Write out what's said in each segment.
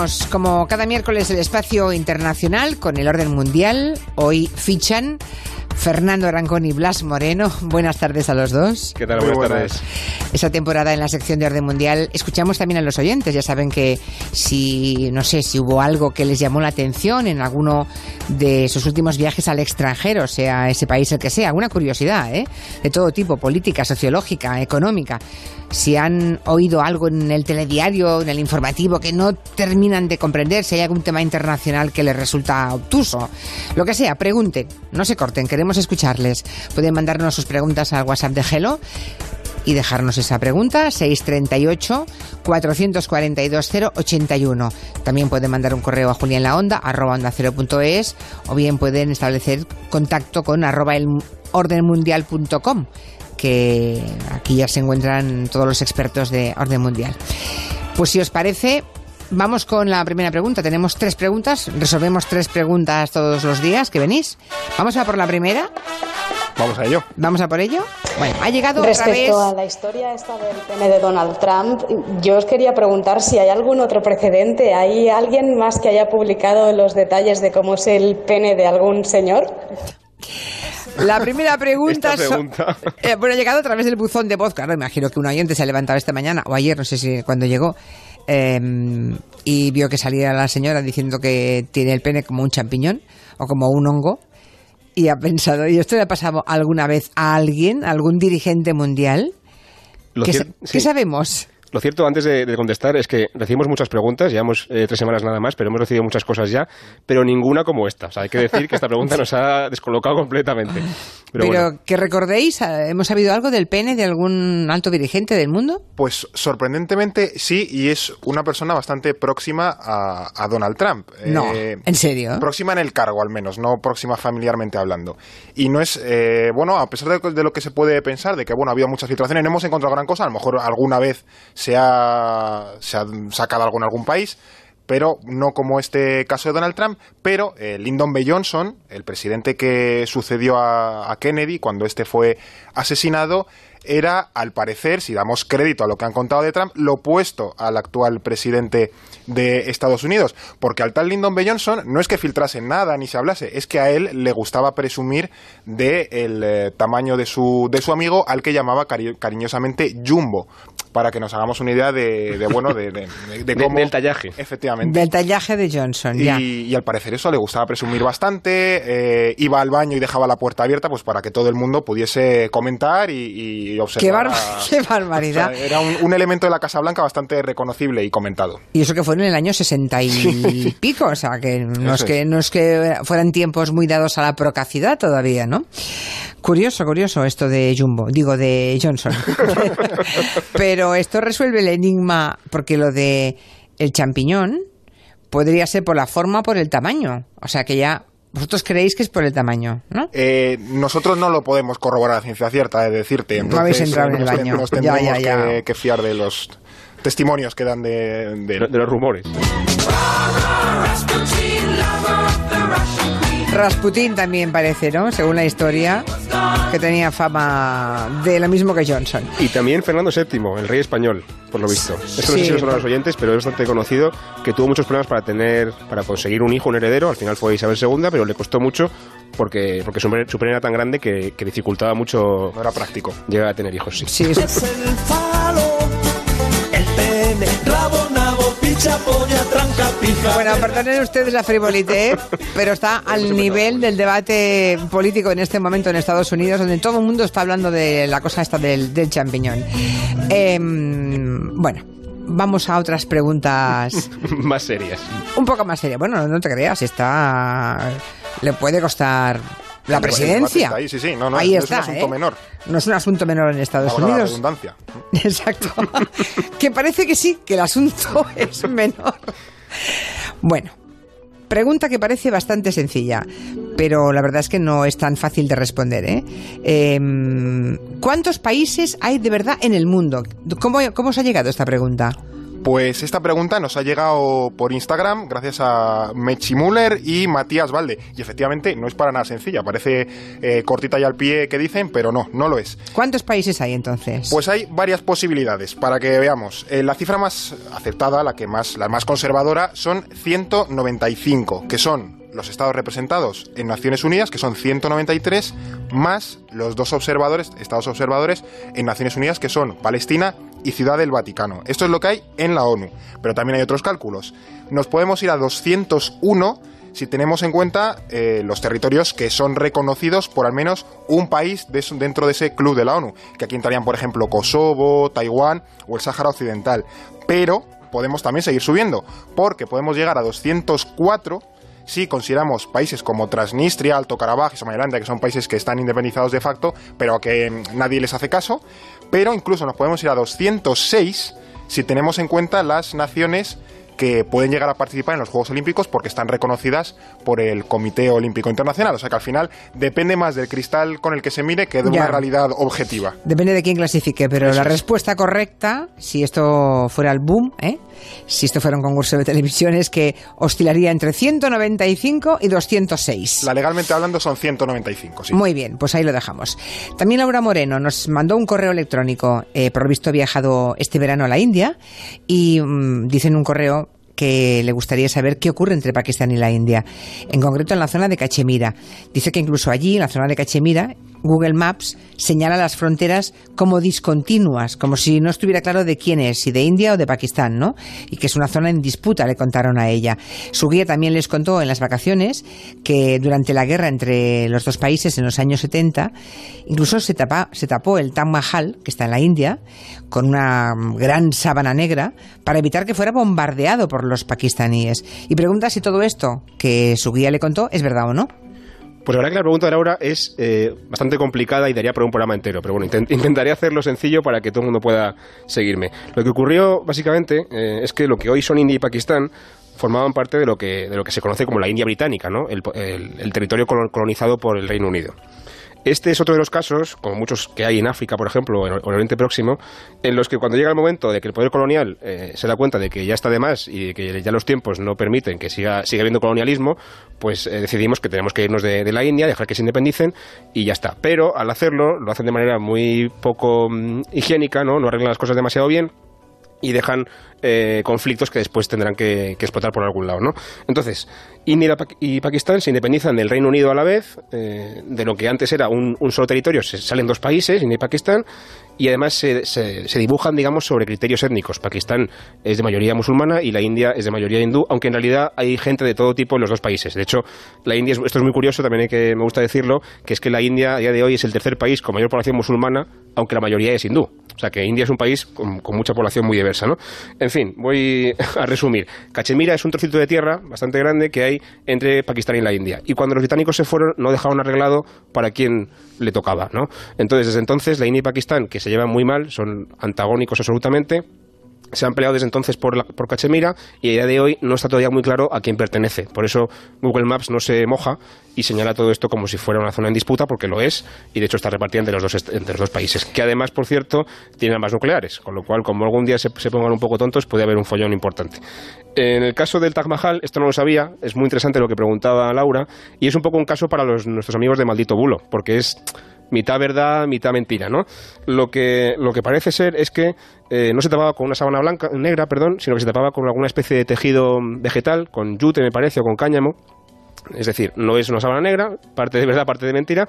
Abrimos, como cada miércoles, el espacio internacional con el orden mundial. Hoy fichan Fernando Arancón y Blas Moreno. Buenas tardes a los dos. ¿Qué tal? Buenas, tardes. Esta temporada en la sección de orden mundial escuchamos también a los oyentes. Ya saben que si, no sé, si hubo algo que les llamó la atención en alguno de sus últimos viajes al extranjero, sea ese país el que sea, alguna curiosidad, ¿eh? De todo tipo, política, sociológica, económica. Si han oído algo en el telediario, en el informativo, que no terminan de comprender, si hay algún tema internacional que les resulta obtuso. Lo que sea, pregunten, no se corten, queremos escucharles. Pueden mandarnos sus preguntas al WhatsApp de Gelo y dejarnos esa pregunta 638 442 081. También pueden mandar un correo a Julián la arroba onda o bien pueden establecer contacto con arroba el ordenmundial.com que aquí ya se encuentran todos los expertos de orden mundial. Pues si os parece, vamos con la primera pregunta. Tenemos tres preguntas, resolvemos tres preguntas todos los días que venís. Vamos a por la primera. Vamos a ello. Vamos a por ello. Bueno, ha llegado Respecto otra vez. a la historia esta del pene de Donald Trump, yo os quería preguntar si hay algún otro precedente. ¿Hay alguien más que haya publicado los detalles de cómo es el pene de algún señor? La primera pregunta, Esta so- pregunta. eh, bueno, ha llegado a través del buzón de voz. Claro, imagino que un oyente se ha levantado esta mañana o ayer, no sé si cuando llegó, eh, y vio que salía la señora diciendo que tiene el pene como un champiñón o como un hongo. Y ha pensado, ¿y esto le ha pasado alguna vez a alguien, a algún dirigente mundial? ¿Qué, sí. qué sabemos? Lo cierto, antes de, de contestar, es que recibimos muchas preguntas, llevamos eh, tres semanas nada más, pero hemos recibido muchas cosas ya, pero ninguna como esta. O sea, hay que decir que esta pregunta nos ha descolocado completamente. Pero, Pero, bueno, que recordéis, eh, ¿hemos sabido algo del pene de algún alto dirigente del mundo? Pues sorprendentemente sí, y es una persona bastante próxima a, a Donald Trump. No, Eh, ¿en serio? Próxima en el cargo, al menos, no próxima familiarmente hablando. Y no es, eh, bueno, a pesar de, de lo que se puede pensar, de que, bueno, ha habido muchas filtraciones, no hemos encontrado gran cosa, a lo mejor alguna vez se ha, se ha sacado algo en algún país, pero no como este caso de Donald Trump, pero eh, Lyndon B. Johnson, el presidente que sucedió a, a Kennedy cuando este fue asesinado, era, al parecer, si damos crédito a lo que han contado de Trump, lo opuesto al actual presidente de Estados Unidos. Porque al tal Lyndon B. Johnson no es que filtrase nada ni se hablase, es que a él le gustaba presumir del el tamaño de su, de su amigo, al que llamaba cari- cariñosamente Jumbo. Para que nos hagamos una idea de, de, bueno, de, de- de- de De- cómo... del tallaje. Efectivamente. Del tallaje de Johnson, ya. Y, y al parecer eso le gustaba presumir bastante, eh, iba al baño y dejaba la puerta abierta pues para que todo el mundo pudiese comentar y, y observar. Qué, barba- a- qué o sea, barbaridad. era un, un elemento de la Casa Blanca bastante reconocible y comentado. Y eso que fue en el año 60 y pico, o sea, que no es que, no es que fueran tiempos muy dados a la procacidad todavía, ¿no? Curioso, curioso esto de Jumbo, digo de Johnson. Pero esto resuelve el enigma porque lo de el champiñón podría ser por la forma o por el tamaño. O sea, que ya vosotros creéis que es por el tamaño, ¿no? Eh, nosotros no lo podemos corroborar a ciencia cierta, de decirte. Entonces, habéis entrado en el nos, baño. nos Ya, tendremos ya, ya. Que, que fiar de los testimonios que dan de, de- de, de los rumores. Rasputín también parece, ¿no? Según la historia, que tenía fama de lo mismo que Johnson. Y también Fernando VII, el rey español, por lo visto. Eso no sé si lo saben los oyentes, pero es bastante conocido que tuvo muchos problemas para tener, para conseguir un hijo, un heredero. Al final fue Isabel II, pero le costó mucho porque, porque su, su pene era tan grande que, que dificultaba mucho no era práctico. llegar a tener hijos. Sí. Sí, Es el falo, el pene, rabo, nabo, picha, polla. Bueno, perdonen ustedes la frivolité, pero está al nivel del debate político en este momento en Estados Unidos, donde todo el mundo está hablando de la cosa esta del, del champiñón. Em, bueno, vamos a otras preguntas Más serias. un poco más serias. Bueno, no te creas, está le puede costar la presidencia. está ahí, sí, sí, no, no, Ahí no es un está, asunto ¿eh? menor. No es un asunto menor en Estados Valga la Unidos. redundancia. Exacto. que parece que sí, que el asunto es menor. Bueno, pregunta que parece bastante sencilla, pero la verdad es que no es tan fácil de responder. ¿eh? Em, ¿Cuántos países hay de verdad en el mundo? ¿Cómo, ¿Cómo os ha llegado esta pregunta? Pues esta pregunta nos ha llegado por Instagram gracias a Mechi Müller y Matías Valde. Y efectivamente no es para nada sencilla, parece eh, cortita y al pie que dicen, pero no, no lo es. ¿Cuántos países hay entonces? Pues hay varias posibilidades para que veamos. Eh, la cifra más aceptada, la que más, la más conservadora, son 195, que son los estados representados en Naciones Unidas, que son 193, más los dos observadores, estados observadores en Naciones Unidas, que son Palestina y Ciudad del Vaticano. Esto es lo que hay en la ONU, pero también hay otros cálculos. Nos podemos ir a 201 si tenemos en cuenta eh, los territorios que son reconocidos por al menos un país dentro de ese club de la ONU, que aquí entrarían, por ejemplo, Kosovo, Taiwán o el Sáhara Occidental. Pero podemos también seguir subiendo, porque podemos llegar a 204 si consideramos países como Transnistria, Alto Karabaj y Somalilandia, que son países que están independizados de facto, pero a que nadie les hace caso, pero incluso nos podemos ir a 206 si tenemos en cuenta las naciones que pueden llegar a participar en los Juegos Olímpicos porque están reconocidas por el Comité Olímpico Internacional. O sea que al final depende más del cristal con el que se mire que de una realidad objetiva. Depende de quién clasifique, pero la respuesta correcta, si esto fuera el boom, ¿eh? si esto fuera un concurso de televisión, es que oscilaría entre 195 y 206. La legalmente hablando son 195, sí. Muy bien, pues ahí lo dejamos. También Laura Moreno nos mandó un correo electrónico, eh, por lo visto ha viajado este verano a la India, y mm, dice en un correo que le gustaría saber qué ocurre entre Pakistán y la India, en concreto en la zona de Cachemira. Dice que incluso allí, en la zona de Cachemira, Google Maps señala las fronteras como discontinuas, como si no estuviera claro de quién es, si de India o de Pakistán, ¿no? Y que es una zona en disputa, le contaron a ella. Su guía también les contó en las vacaciones que durante la guerra entre los dos países en los años 70, incluso se, se tapó el Taj Mahal, que está en la India, con una gran sábana negra para evitar que fuera bombardeado por los pakistaníes. Y pregunta si todo esto que su guía le contó es verdad o no. Pues la verdad que la pregunta de Laura es eh, bastante complicada y daría por un programa entero, pero bueno, intentaré hacerlo sencillo para que todo el mundo pueda seguirme. Lo que ocurrió básicamente eh, es que lo que hoy son India y Pakistán formaban parte de lo que, de lo que se conoce como la India británica, ¿no? el territorio colonizado por el Reino Unido. Este es otro de los casos, como muchos que hay en África, por ejemplo, o en el Oriente Próximo, en los que cuando llega el momento de que el poder colonial eh, se da cuenta de que ya está de más y que ya los tiempos no permiten que siga, siga habiendo colonialismo, pues eh, decidimos que tenemos que irnos de, la India, dejar que se independicen y ya está. Pero al hacerlo, lo hacen de manera muy poco mm, higiénica, ¿no? no arreglan las cosas demasiado bien y dejan eh, conflictos que después tendrán que, explotar por algún lado, ¿no? Entonces, India y Pakistán se independizan del Reino Unido a la vez, eh, de lo que antes era un, solo territorio, se salen dos países, India y Pakistán, y además se, dibujan, digamos, sobre criterios étnicos. Pakistán es de mayoría musulmana y la India es de mayoría hindú, aunque en realidad hay gente de todo tipo en los dos países. De hecho, la India, esto es muy curioso, también que, me gusta decirlo, que es que la India a día de hoy es el tercer país con mayor población musulmana, aunque la mayoría es hindú. O sea que India es un país con, mucha población muy diversa, ¿no? En fin, voy a resumir. Cachemira es un trocito de tierra bastante grande que hay entre Pakistán y la India. Y cuando los británicos se fueron, no dejaron arreglado para quien le tocaba, ¿no? Entonces, desde entonces, la India y Pakistán, que se llevan muy mal, son antagónicos absolutamente, se han peleado desde entonces por, por Cachemira y a día de hoy no está todavía muy claro a quién pertenece. Por eso Google Maps no se moja y señala todo esto como si fuera una zona en disputa, porque lo es, y de hecho está repartida entre los dos, entre los dos países, que además, por cierto, tienen armas nucleares, con lo cual, como algún día se, se pongan un poco tontos, puede haber un follón importante. En el caso del Taj Mahal, esto no lo sabía, es muy interesante lo que preguntaba Laura, y es un poco un caso para los, nuestros amigos de Maldito Bulo, porque es mitad verdad, mitad mentira, ¿no? Lo que, lo que parece ser es que eh, no se tapaba con una sábana blanca, negra, perdón, sino que se tapaba con alguna especie de tejido vegetal, con yute, me parece, o con cáñamo. Es decir, no es una sábana negra, parte de verdad, parte de mentira,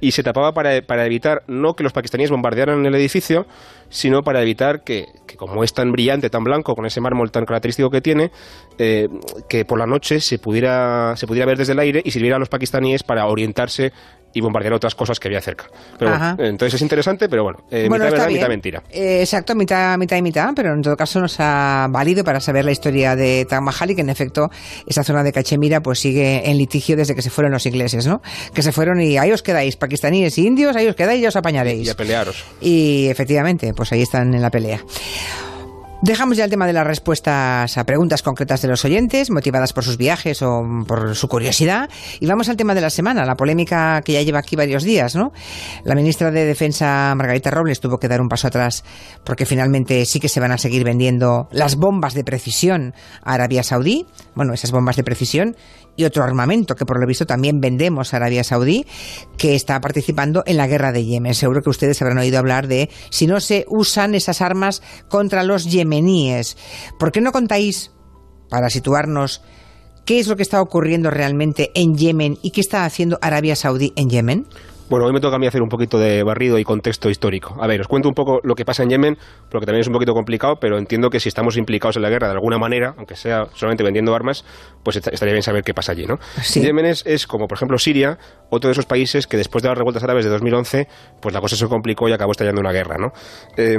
y se tapaba para, para, evitar no que los pakistaníes bombardearan el edificio, sino para evitar que, que, como es tan brillante, tan blanco, con ese mármol tan característico que tiene, eh, que por la noche se pudiera, se pudiera ver desde el aire y sirviera a los pakistaníes para orientarse y bombardear otras cosas que había cerca. Pero entonces es interesante, pero bueno, eh, mitad verdad, mitad mentira. Eh, exacto, mitad, mitad y mitad, pero en todo caso nos ha valido para saber la historia de Taj Mahal y que en efecto esa zona de Cachemira pues sigue en litigio desde que se fueron los ingleses, ¿no? Que se fueron y ahí os quedáis, pakistaníes y indios, ahí os quedáis y os apañaréis. Y a pelearos. Y efectivamente, pues ahí están en la pelea. Dejamos ya el tema de las respuestas a preguntas concretas de los oyentes, motivadas por sus viajes o por su curiosidad, y vamos al tema de la semana, la polémica que ya lleva aquí varios días, ¿no? La ministra de Defensa, Margarita Robles, tuvo que dar un paso atrás porque finalmente sí que se van a seguir vendiendo las bombas de precisión a Arabia Saudí, bueno, esas bombas de precisión y otro armamento que por lo visto también vendemos a Arabia Saudí, que está participando en la guerra de Yemen. Seguro que ustedes habrán oído hablar de si no se usan esas armas contra los yemeníes. ¿Por qué no contáis, para situarnos, qué es lo que está ocurriendo realmente en Yemen y qué está haciendo Arabia Saudí en Yemen? Bueno, hoy me toca a mí hacer un poquito de barrido y contexto histórico. A ver, os cuento un poco lo que pasa en Yemen, porque también es un poquito complicado, pero entiendo que si estamos implicados en la guerra de alguna manera, aunque sea solamente vendiendo armas, pues estaría bien saber qué pasa allí, ¿no? Sí. Yemen es, es, como, por ejemplo, Siria, otro de esos países que después de las revueltas árabes de 2011, pues la cosa se complicó y acabó estallando una guerra, ¿no? Eh,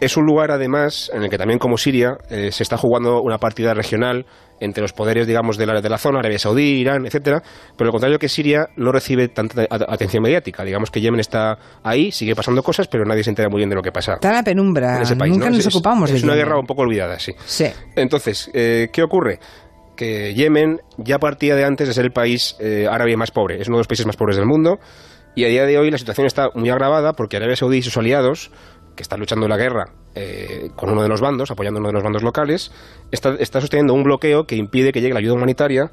es un lugar, además, en el que también como Siria eh, se está jugando una partida regional entre los poderes, digamos, de la, de la zona, Arabia Saudí, Irán, etcétera, pero lo contrario que Siria no recibe tanta atención mediática. Digamos que Yemen está ahí, sigue pasando cosas, pero nadie se entera muy bien de lo que pasa. Está en la penumbra. En ese país, Nunca ¿no? nos es, ocupamos es, de es una Yemen. guerra un poco olvidada, sí. Sí. Entonces, eh, ¿qué ocurre? Que Yemen ya partía de antes de ser el país eh, árabe más pobre. Es uno de los países más pobres del mundo. Y a día de hoy la situación está muy agravada porque Arabia Saudí y sus aliados, que están luchando la guerra eh, con uno de los bandos, apoyando uno de los bandos locales, está, está sosteniendo un bloqueo que impide que llegue la ayuda humanitaria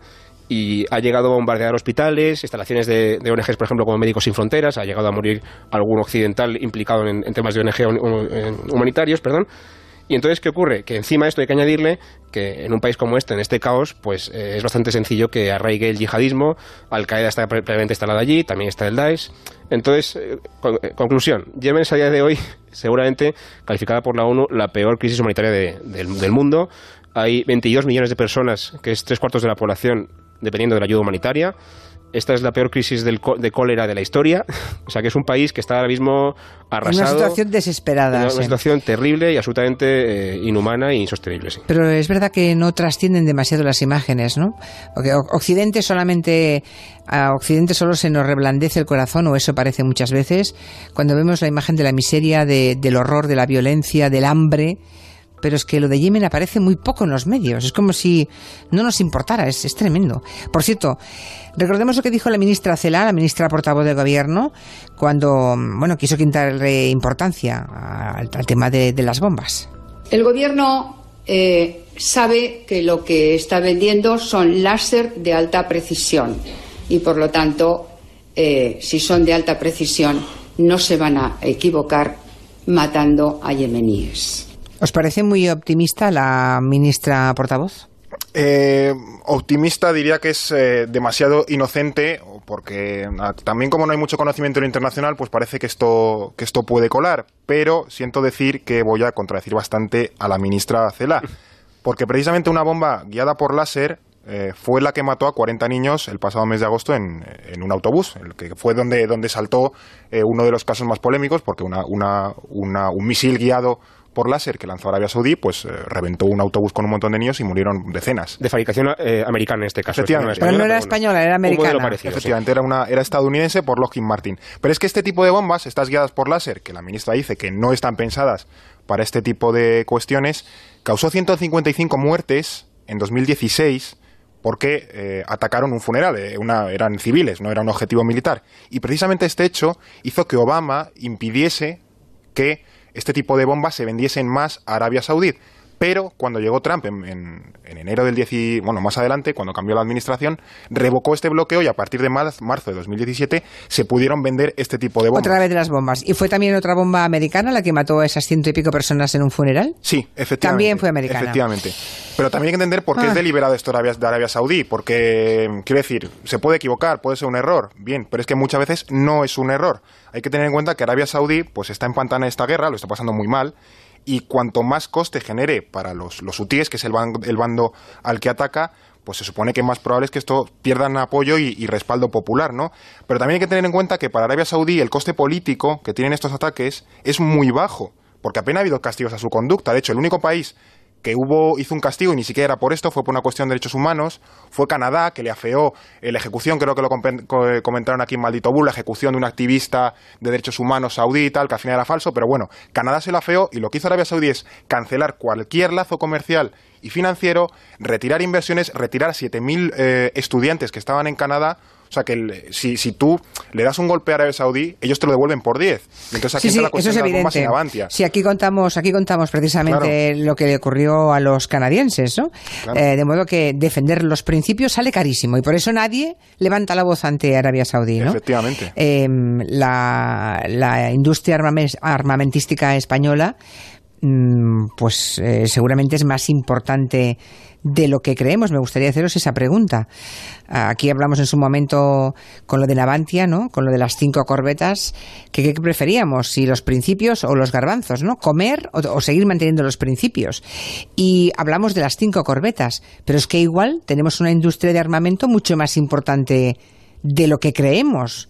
y ha llegado a bombardear hospitales, instalaciones de, ONGs, por ejemplo, como Médicos Sin Fronteras, ha llegado a morir algún occidental implicado en temas de ONG humanitarios, perdón. Y entonces, ¿qué ocurre? Que encima esto hay que añadirle que en un país como este, en este caos, pues eh, es bastante sencillo que arraigue el yihadismo. Al-Qaeda está previamente instalada allí, también está el Daesh. Entonces, eh, eh, conclusión, Yemen es a día de hoy seguramente calificada por la ONU la peor crisis humanitaria de, del, del mundo. Hay 22 millones de personas, que es tres cuartos de la población, dependiendo de la ayuda humanitaria. Esta es la peor crisis del, de cólera de la historia. O sea que es un país que está ahora mismo arrasado. Una situación desesperada. Una, sí. situación terrible y absolutamente eh, inhumana e insostenible. Sí. Pero es verdad que no trascienden demasiado las imágenes, ¿no? Porque Occidente solamente. A Occidente solo se nos reblandece el corazón, o eso parece muchas veces, cuando vemos la imagen de la miseria, de, del horror, de la violencia, del hambre pero es que lo de Yemen aparece muy poco en los medios. Es como si no nos importara, es, es tremendo. Por cierto, recordemos lo que dijo la ministra Cela, la ministra portavoz del gobierno, cuando bueno quiso quitarle importancia al, tema de, de, las bombas. El gobierno eh, sabe que lo que está vendiendo son láser de alta precisión y por lo tanto, eh, si son de alta precisión, no se van a equivocar matando a yemeníes. ¿Os parece muy optimista la ministra portavoz? Eh, optimista diría que es eh, demasiado inocente porque a, también como no hay mucho conocimiento en lo internacional pues parece que esto que esto puede colar pero siento decir que voy a contradecir bastante a la ministra Cela porque precisamente una bomba guiada por láser eh, fue la que mató a 40 niños el pasado mes de agosto en, en un autobús, el que fue donde, donde saltó eh, uno de los casos más polémicos, porque una, una, una, un misil guiado por láser que lanzó Arabia Saudí, pues eh, reventó un autobús con un montón de niños y murieron decenas. De fabricación eh, americana en este caso. Efectivamente. Pero no era española, era americana. Parecido, Efectivamente, sí. era, una, era estadounidense por Lockheed Martin. Pero es que este tipo de bombas, estas guiadas por láser, que la ministra dice que no están pensadas para este tipo de cuestiones, causó 155 muertes en 2016 porque eh, atacaron un funeral, eh, una, eran civiles, no era un objetivo militar. Y precisamente este hecho hizo que Obama impidiese que este tipo de bombas se vendiesen más a Arabia Saudí. Pero cuando llegó Trump en, en, en enero del 10, bueno, más adelante, cuando cambió la administración, revocó este bloqueo y a partir de marzo, de 2017 se pudieron vender este tipo de bombas. Otra vez de las bombas. ¿Y fue también otra bomba americana la que mató a esas ciento y pico personas en un funeral? Sí, efectivamente. También fue americana. Efectivamente. Pero también hay que entender por qué ah. es deliberado esto de Arabia, de Arabia Saudí. Porque, quiero decir, se puede equivocar, puede ser un error. Bien, pero es que muchas veces no es un error. Hay que tener en cuenta que Arabia Saudí pues está empantada en esta guerra, lo está pasando muy mal y cuanto más coste genere para los, los hutíes, que es el bando, el bando al que ataca, pues se supone que más probable es que esto pierdan apoyo y, y, respaldo popular, ¿no? Pero también hay que tener en cuenta que para Arabia Saudí el coste político que tienen estos ataques es muy bajo, porque apenas ha habido castigos a su conducta. De hecho, el único país que hubo, hizo un castigo y ni siquiera era por esto, fue por una cuestión de derechos humanos. Fue Canadá que le afeó eh, la ejecución, creo que lo eh, comentaron aquí en Maldito Bull, la ejecución de un activista de derechos humanos saudí y tal, que al final era falso, pero bueno, Canadá se lo afeó y lo que hizo Arabia Saudí es cancelar cualquier lazo comercial y financiero, retirar inversiones, retirar 7.000 eh, estudiantes que estaban en Canadá. O sea que el- si, si tú le das un golpe a Arabia Saudí, ellos te lo devuelven por 10. Y Entonces aquí Sí, sí, entra la eso cuestión es de las evidente. en Avantia. Sí, aquí contamos, aquí contamos precisamente lo que le ocurrió a los canadienses, ¿no? Claro. Eh, de modo que defender los principios sale carísimo y por eso nadie levanta la voz ante Arabia Saudí, ¿no? Efectivamente. Eh, la, la industria armamen- armamentística española pues eh, seguramente es más importante de lo que creemos. Me gustaría haceros esa pregunta. Aquí hablamos en su momento con lo de Navantia, ¿no? Con lo de las cinco corbetas. ¿Qué preferíamos? ¿Si los principios o los garbanzos, ¿no? ¿Comer o seguir manteniendo los principios? Y hablamos de las cinco corbetas. Pero es que igual tenemos una industria de armamento mucho más importante de lo que creemos.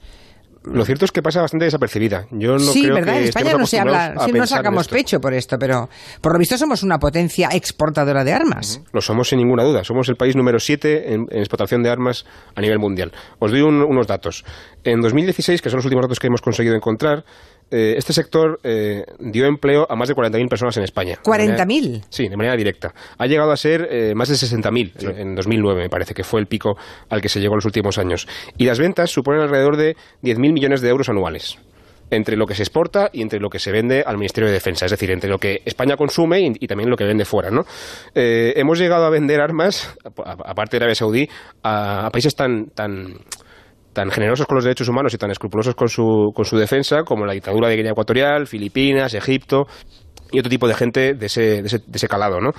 Lo cierto es que pasa bastante desapercibida. Yo no sí, creo ¿verdad? que En España no se habla, sí, no sacamos pecho por esto, pero por lo visto somos una potencia exportadora de armas. Lo somos sin ninguna duda. Somos el país número 7 en, en exportación de armas a nivel mundial. Os doy un- unos datos. En 2016, que son los últimos datos que hemos conseguido encontrar, eh, este sector eh, dio empleo a más de 40.000 personas en España. De manera- ¿40.000? Sí, de manera directa. Ha llegado a ser eh, más de 60.000 en, en 2009, me parece, que fue el pico al que se llegó en los últimos años. Y las ventas suponen alrededor de 10.000 millones de euros anuales entre lo que se exporta y entre lo que se vende al Ministerio de Defensa, es decir, entre lo que España consume y, y también lo que vende fuera, ¿no? Eh, hemos llegado a vender armas, aparte de Arabia Saudí, a, a países tan, tan, tan generosos con los derechos humanos y tan escrupulosos con su, con su defensa como la dictadura de Guinea Ecuatorial, Filipinas, Egipto y otro tipo de gente de ese, de ese, de ese calado, ¿no?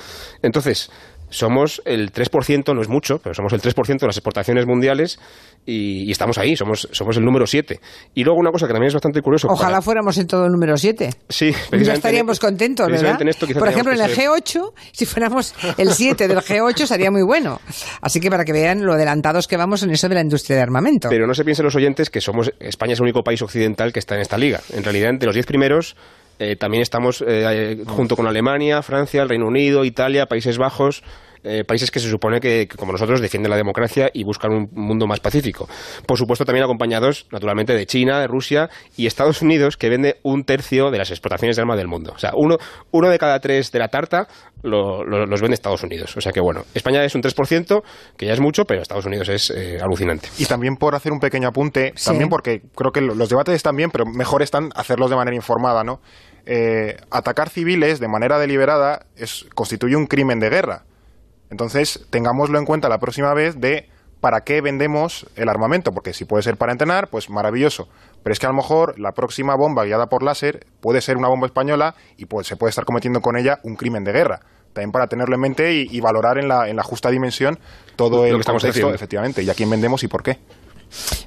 Entonces, somos el 3%, no es mucho, pero somos el 3% de las exportaciones mundiales y, y estamos ahí, somos, somos el número 7. Y luego una cosa que también es bastante curioso. Ojalá para- fuéramos en todo el número 7. Sí, Ya estaríamos en- contentos, ¿verdad? en esto Por ejemplo, en el que ser- G8, si fuéramos el 7 del G8 sería muy bueno. Así que para que vean lo adelantados que vamos en eso de la industria de armamento. Pero no se piensen los oyentes que somos España es el único país occidental que está en esta liga. En realidad, entre los 10 primeros eh, también estamos eh, junto con Alemania, Francia, el Reino Unido, Italia, Países Bajos. eh, países que se supone que, que, como nosotros, defienden la democracia y buscan un mundo más pacífico. Por supuesto, también acompañados, naturalmente, de China, de Rusia y Estados Unidos, que vende un tercio de las exportaciones de armas del mundo. O sea, uno, uno de cada tres de la tarta lo- lo- los vende Estados Unidos. O sea que, bueno, España es un 3%, que ya es mucho, pero Estados Unidos es eh, alucinante. Y también por hacer un pequeño apunte, Sí. también porque creo que lo- los debates están bien, pero mejor están hacerlos de manera informada, ¿no? Eh, atacar civiles de manera deliberada es, constituye un crimen de guerra. Entonces, tengámoslo en cuenta la próxima vez de para qué vendemos el armamento, porque si puede ser para entrenar, pues maravilloso. Pero es que a lo mejor la próxima bomba guiada por láser puede ser una bomba española y pues, se puede estar cometiendo con ella un crimen de guerra. También para tenerlo en mente y, y valorar en la, en la justa dimensión todo Lo el que estamos contexto, haciendo. efectivamente, y a quién vendemos y por qué.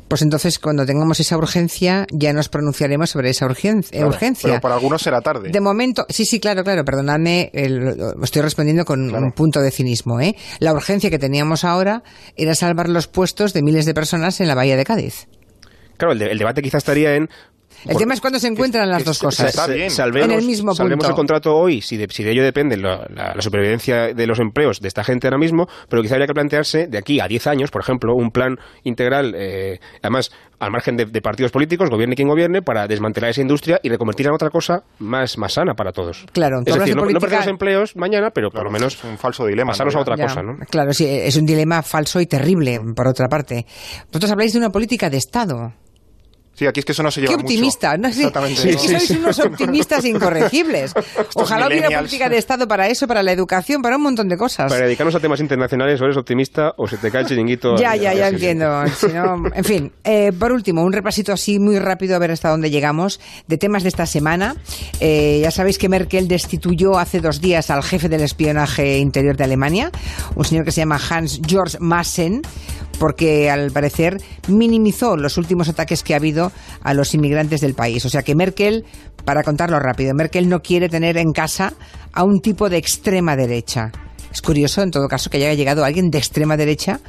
Pues entonces, cuando tengamos esa urgencia, ya nos pronunciaremos sobre esa urgen- Claro, urgencia. Pero para algunos será tarde. De momento, sí, sí, claro, claro, perdonadme, el- estoy respondiendo con Claro. un punto de cinismo. ¿eh? La urgencia que teníamos ahora era salvar los puestos de miles de personas en la bahía de Cádiz. Claro, el, de- el debate quizá estaría en... El tema es cuando se encuentran las dos cosas. Está bien. Salvemos, En el mismo salvemos punto. el contrato hoy, si de, si de ello depende la, la- la supervivencia de los empleos de esta gente ahora mismo, pero quizá habría que plantearse de aquí a 10 años, por ejemplo, un plan integral, eh, además al margen de, de partidos políticos, gobierne quien gobierne, para desmantelar esa industria y reconvertirla en otra cosa más, más sana para todos. Claro, es hablas decir, de no, no perdemos empleos mañana, pero por lo menos es un falso dilema. pasarnos a ¿no? otra Ya, cosa, ¿no? Claro, sí, es un dilema falso y terrible, por otra parte. Vosotros habláis de una política de Estado. Sí, aquí es que eso no se lleva Qué mucho. optimista, ¿no? Sí, Exactamente. es que sois unos optimistas incorregibles. Ojalá hubiera política de Estado para eso, para la educación, para un montón de cosas. Para dedicarnos a temas internacionales, o eres optimista o se te cae el chiringuito. Ya, ya, ya entiendo. Si no- en fin, eh, por último, un repasito así muy rápido a ver hasta dónde llegamos de temas de esta semana. Eh, ya sabéis que Merkel destituyó hace dos días al jefe del espionaje interior de Alemania, un señor que se llama Hans Georg Massen, porque al parecer minimizó los últimos ataques que ha habido a los inmigrantes del país. O sea que Merkel, para contarlo rápido, Merkel no quiere tener en casa a un tipo de extrema derecha. Es curioso, en todo caso, que haya llegado alguien de extrema derecha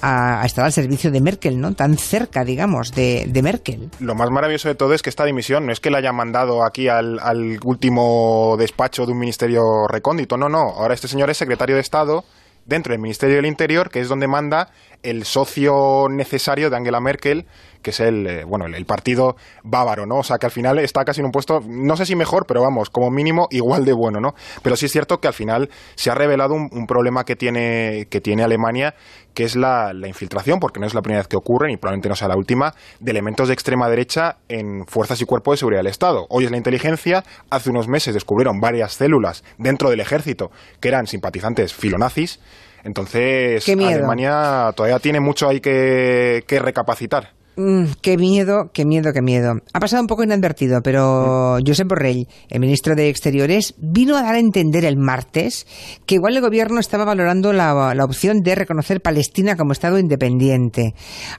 a, a estar al servicio de Merkel, ¿no? Tan cerca, digamos, de, Merkel. Lo más maravilloso de todo es que esta dimisión no es que la hayan mandado aquí al último despacho de un ministerio recóndito, no, no. Ahora este señor es secretario de Estado dentro del Ministerio del Interior, que es donde manda el socio necesario de Angela Merkel, que es el, eh, bueno, el, partido bávaro, ¿no? O sea, que al final está casi en un puesto, no sé si mejor, pero vamos, como mínimo igual de bueno, ¿no? Pero sí es cierto que al final se ha revelado un, un problema que tiene, que tiene Alemania, que es la, la, infiltración, porque no es la primera vez que ocurre, y probablemente no sea la última, de elementos de extrema derecha en fuerzas y cuerpos de seguridad del Estado. Hoy es la inteligencia, hace unos meses descubrieron varias células dentro del ejército que eran simpatizantes filonazis, entonces, Alemania todavía tiene mucho ahí que, que recapacitar. Mm, qué miedo, qué miedo, qué miedo. Ha pasado un poco inadvertido, pero Josep Borrell, el ministro de Exteriores, vino a dar a entender el martes que igual el gobierno estaba valorando la, la, opción de reconocer Palestina como Estado independiente,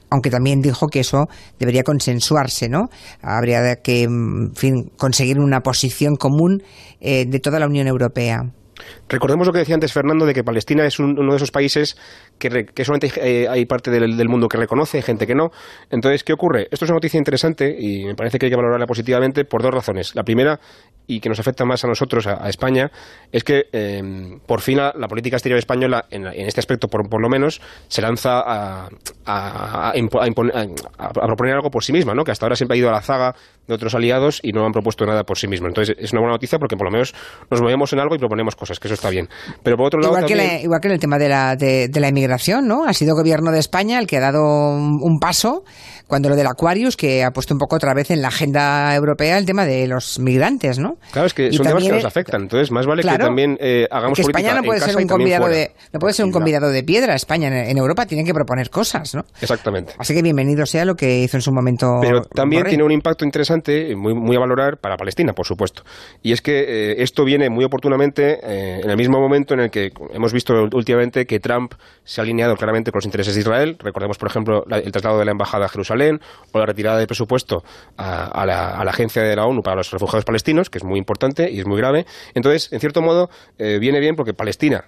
aunque también dijo que eso debería consensuarse, ¿no? Habría que, en fin, conseguir una posición común eh, de toda la Unión Europea. Recordemos lo que decía antes Fernando de que Palestina es un, uno de esos países que, que solamente hay, hay parte del, del, mundo que reconoce, gente que no. Entonces, ¿qué ocurre? Esto es una noticia interesante y me parece que hay que valorarla positivamente por dos razones. La primera, y que nos afecta más a nosotros, a, a España, es que eh, por fin la, la, política exterior española, en, en este aspecto por, por, lo menos, se lanza a, a, imponer, a, proponer algo por sí misma, ¿no? que hasta ahora siempre ha ido a la zaga de otros aliados y no han propuesto nada por sí mismo. Entonces, es una buena noticia porque por lo menos nos movemos en algo y proponemos cosas, que eso está bien. Pero por otro lado. Igual, también... que, la, igual que en el tema de la, de, de la inmigración, ¿no? Ha sido gobierno de España el que ha dado un, un, paso cuando lo del Aquarius, que ha puesto un poco otra vez en la agenda europea el tema de los migrantes, ¿no? Claro, es que Y son temas que nos afectan. Entonces, más vale Claro, que también eh, hagamos que política España no puede en ser un convidado de no puede ser un convidado de piedra España en, Europa tiene que proponer cosas no Exactamente. así que bienvenido sea lo que hizo en su momento Pero también Borrell. tiene un impacto interesante, muy, muy a valorar para Palestina, por supuesto. Y es que eh, esto viene muy oportunamente eh, en el mismo momento en el que hemos visto últimamente que Trump se ha alineado claramente con los intereses de Israel. Recordemos, por ejemplo, la- el traslado de la embajada a Jerusalén o la retirada del presupuesto a, la, a la agencia de la ONU para los refugiados palestinos, que es muy importante y es muy grave. Entonces, en cierto modo, eh, viene bien porque Palestina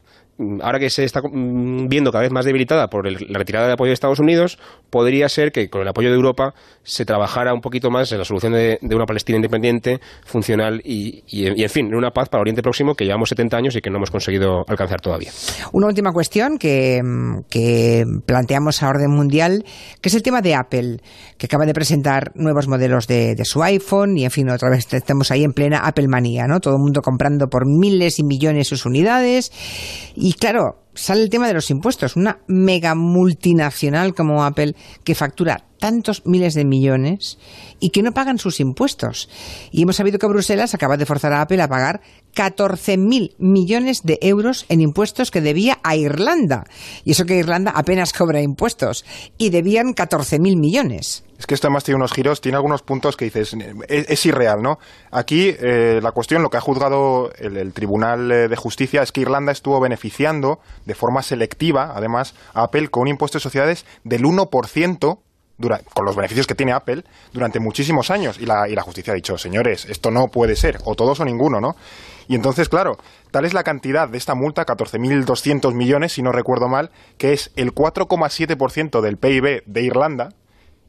ahora que se está mm, viendo cada vez más debilitada por el- la retirada de apoyo de Estados Unidos, podría ser que con el apoyo de Europa se trabajara un poquito más en la solución de, una Palestina independiente, funcional y, y, y, en fin, en una paz para Oriente Próximo que llevamos 70 años y que no hemos conseguido alcanzar todavía. Una última cuestión que, mm, planteamos a orden mundial, que es el tema de Apple, que acaba de presentar nuevos modelos de, su iPhone y, en fin, otra vez estamos ahí en plena Apple manía, ¿no? Todo el mundo comprando por miles y millones sus unidades. Claro, sale el tema de los impuestos. Una mega multinacional como Apple que factura tantos miles de millones y que no pagan sus impuestos. Y hemos sabido que Bruselas acaba de forzar a Apple a pagar 14.000 millones de euros en impuestos que debía a Irlanda. Y eso que Irlanda apenas cobra impuestos. Y debían 14.000 millones. Es que esto además tiene unos giros, tiene algunos puntos que dices, es, irreal, ¿no? Aquí eh, la cuestión, lo que ha juzgado el, el Tribunal eh, de Justicia es que Irlanda estuvo beneficiando de forma selectiva, además, a Apple con un impuesto de sociedades del 1%. Dura, con los beneficios que tiene Apple durante muchísimos años y la, y la justicia ha dicho señores esto no puede ser o todos o ninguno no y entonces claro tal es la cantidad de esta multa 14.200 millones si no recuerdo mal que es el 4,7% del PIB de Irlanda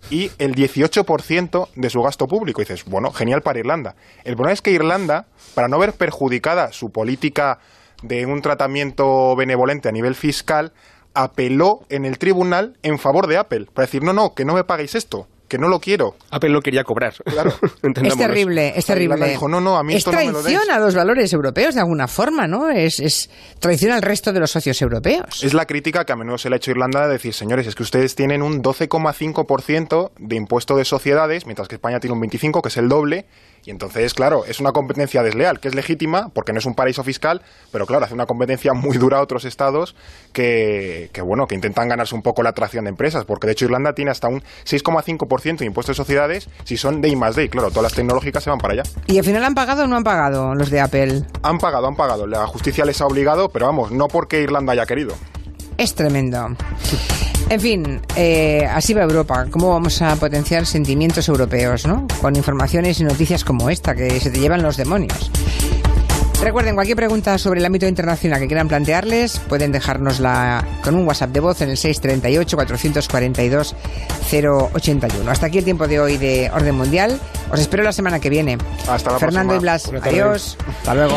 y el 18% de su gasto público. Y dices, bueno, genial para Irlanda. El problema es que Irlanda, para no ver perjudicada su política de un tratamiento benevolente a nivel fiscal, apeló en el tribunal en favor de Apple, para decir, no, no, que no me paguéis esto, que no lo quiero. Apple no quería cobrar. Claro. Es terrible, es terrible. Dijo, no, no, a mí es esto no me lo traición a los valores europeos de alguna forma, ¿no? Es, es traición al resto de los socios europeos. Es la crítica que a menudo se le ha hecho a Irlanda de decir, señores, es que ustedes tienen un 12,5% de impuesto de sociedades, mientras que España tiene un 25%, que es el doble. Y entonces, claro, es una competencia desleal, que es legítima, porque no es un paraíso fiscal, pero claro, hace una competencia muy dura a otros estados que, que bueno, que intentan ganarse un poco la atracción de empresas, porque de hecho Irlanda tiene hasta un 6,5% de impuesto de sociedades si son de I más D, y claro, todas las tecnológicas se van para allá. ¿Y al final han pagado o no han pagado los de Apple? Han pagado, han pagado, la justicia les ha obligado, pero vamos, no porque Irlanda haya querido. Es tremendo. En fin, eh, así va Europa. ¿Cómo vamos a potenciar sentimientos europeos, no? Con informaciones y noticias como esta, que se te llevan los demonios. Recuerden, cualquier pregunta sobre el ámbito internacional que quieran plantearles, pueden dejárnosla con un WhatsApp de voz en el 638-442-081. Hasta aquí el tiempo de hoy de Orden Mundial. Os espero la semana que viene. Hasta la Fernando próxima. y Blas, adiós. Hasta luego.